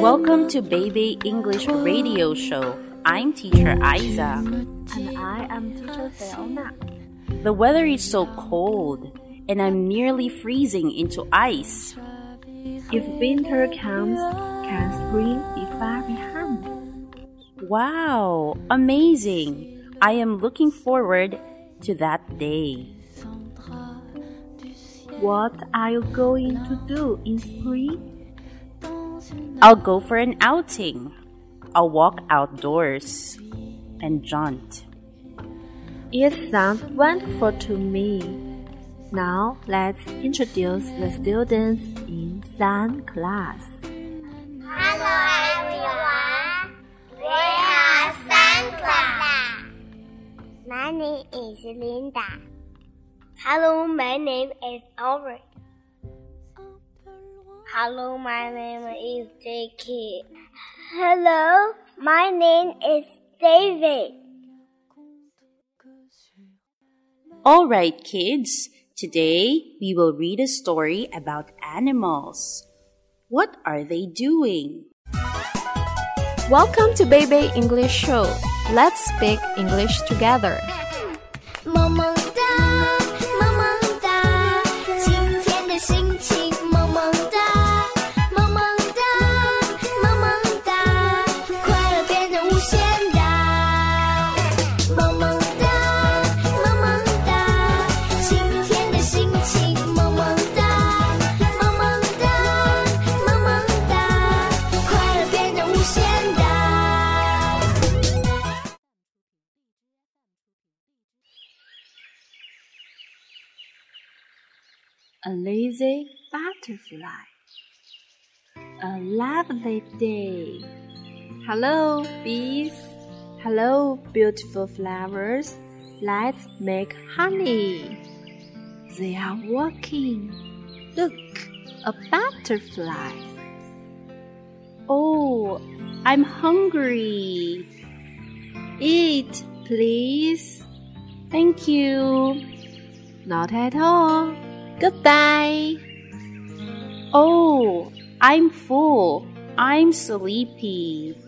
Welcome to Baby English Radio Show. I'm teacher Aizza. And I am teacher Fiona. The weather is so cold and I'm nearly freezing into ice. If winter comes, can spring be far behind? Wow, amazing. I am looking forward to that day. What are you going to do in spring? I'll go for an outing. I'll walk outdoors and jaunt. It sounds wonderful to me. Now let's introduce the students in Sun class. Hello everyone. We are Sun class. My name is Linda. Hello, my name is Albert. Hello, my name is J.K. Hello, my name is David. All right, kids. Today we will read a story about animals. What are they doing? Welcome to Baby English Show. Let's speak English together. 萌 A lazy butterfly. A lovely day. Hello, bees. Hello, beautiful flowers. Let's make honey. They are walking. Look, a butterfly. Oh, I'm hungry. Eat, please. Thank you. Not at all. Goodbye. Oh, I'm full. I'm sleepy.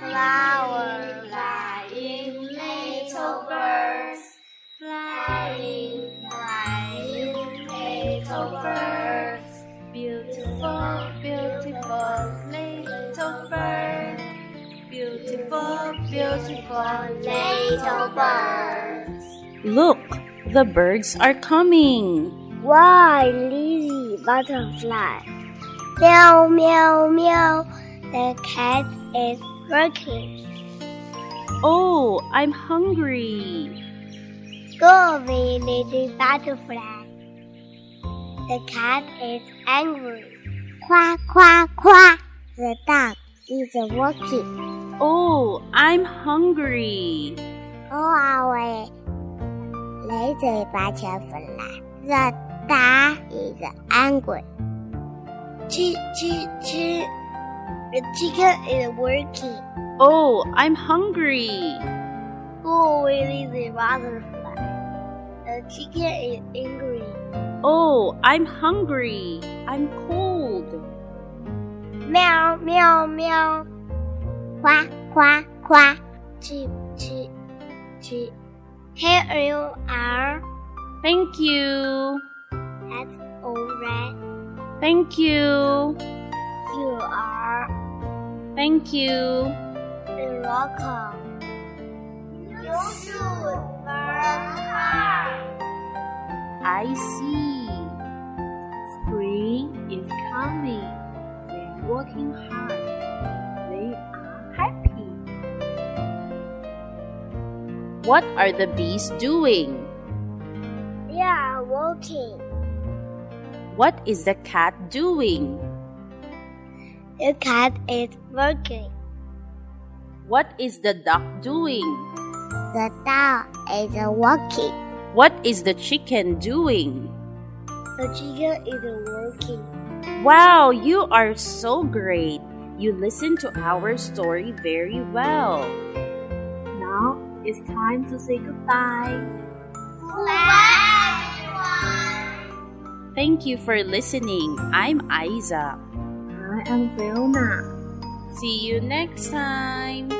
Flower flying little birds, flying, flying little birds. Beautiful, beautiful little birds. Beautiful, beautiful Little birds. Look, the birds are coming. Why, lazy butterfly? Meow, meow, meow. The cat is working. Oh, I'm hungry. Go away, lazy butterfly. The cat is angry. Quack, quack, quack. The dog is walking. Oh, I'm hungry. Go away, lazy butterfly. The dog is angry. Chee, chee, chee. The chicken is working. Oh, I'm hungry. Go away, lazy butterfly. The chicken is angry. Oh, I'm hungry. I'm cold. Meow, meow, meow. Quack, quack, quack. Chee, chee, chee. Here you are. Thank you. Thank you. You are Thank you. the welcome. You should work hard. I see. Spring is coming. They're working hard. They are happy. What are the bees doing? They are walking. What is the cat doing? The cat is working. What is the duck doing? The dog is walking. What is the chicken doing? The chicken is working. Wow, you are so great. You listened to our story very well. Now it's time to say goodbye. Thank you for listening. I'm Aizza. I am Fiona. See you next time.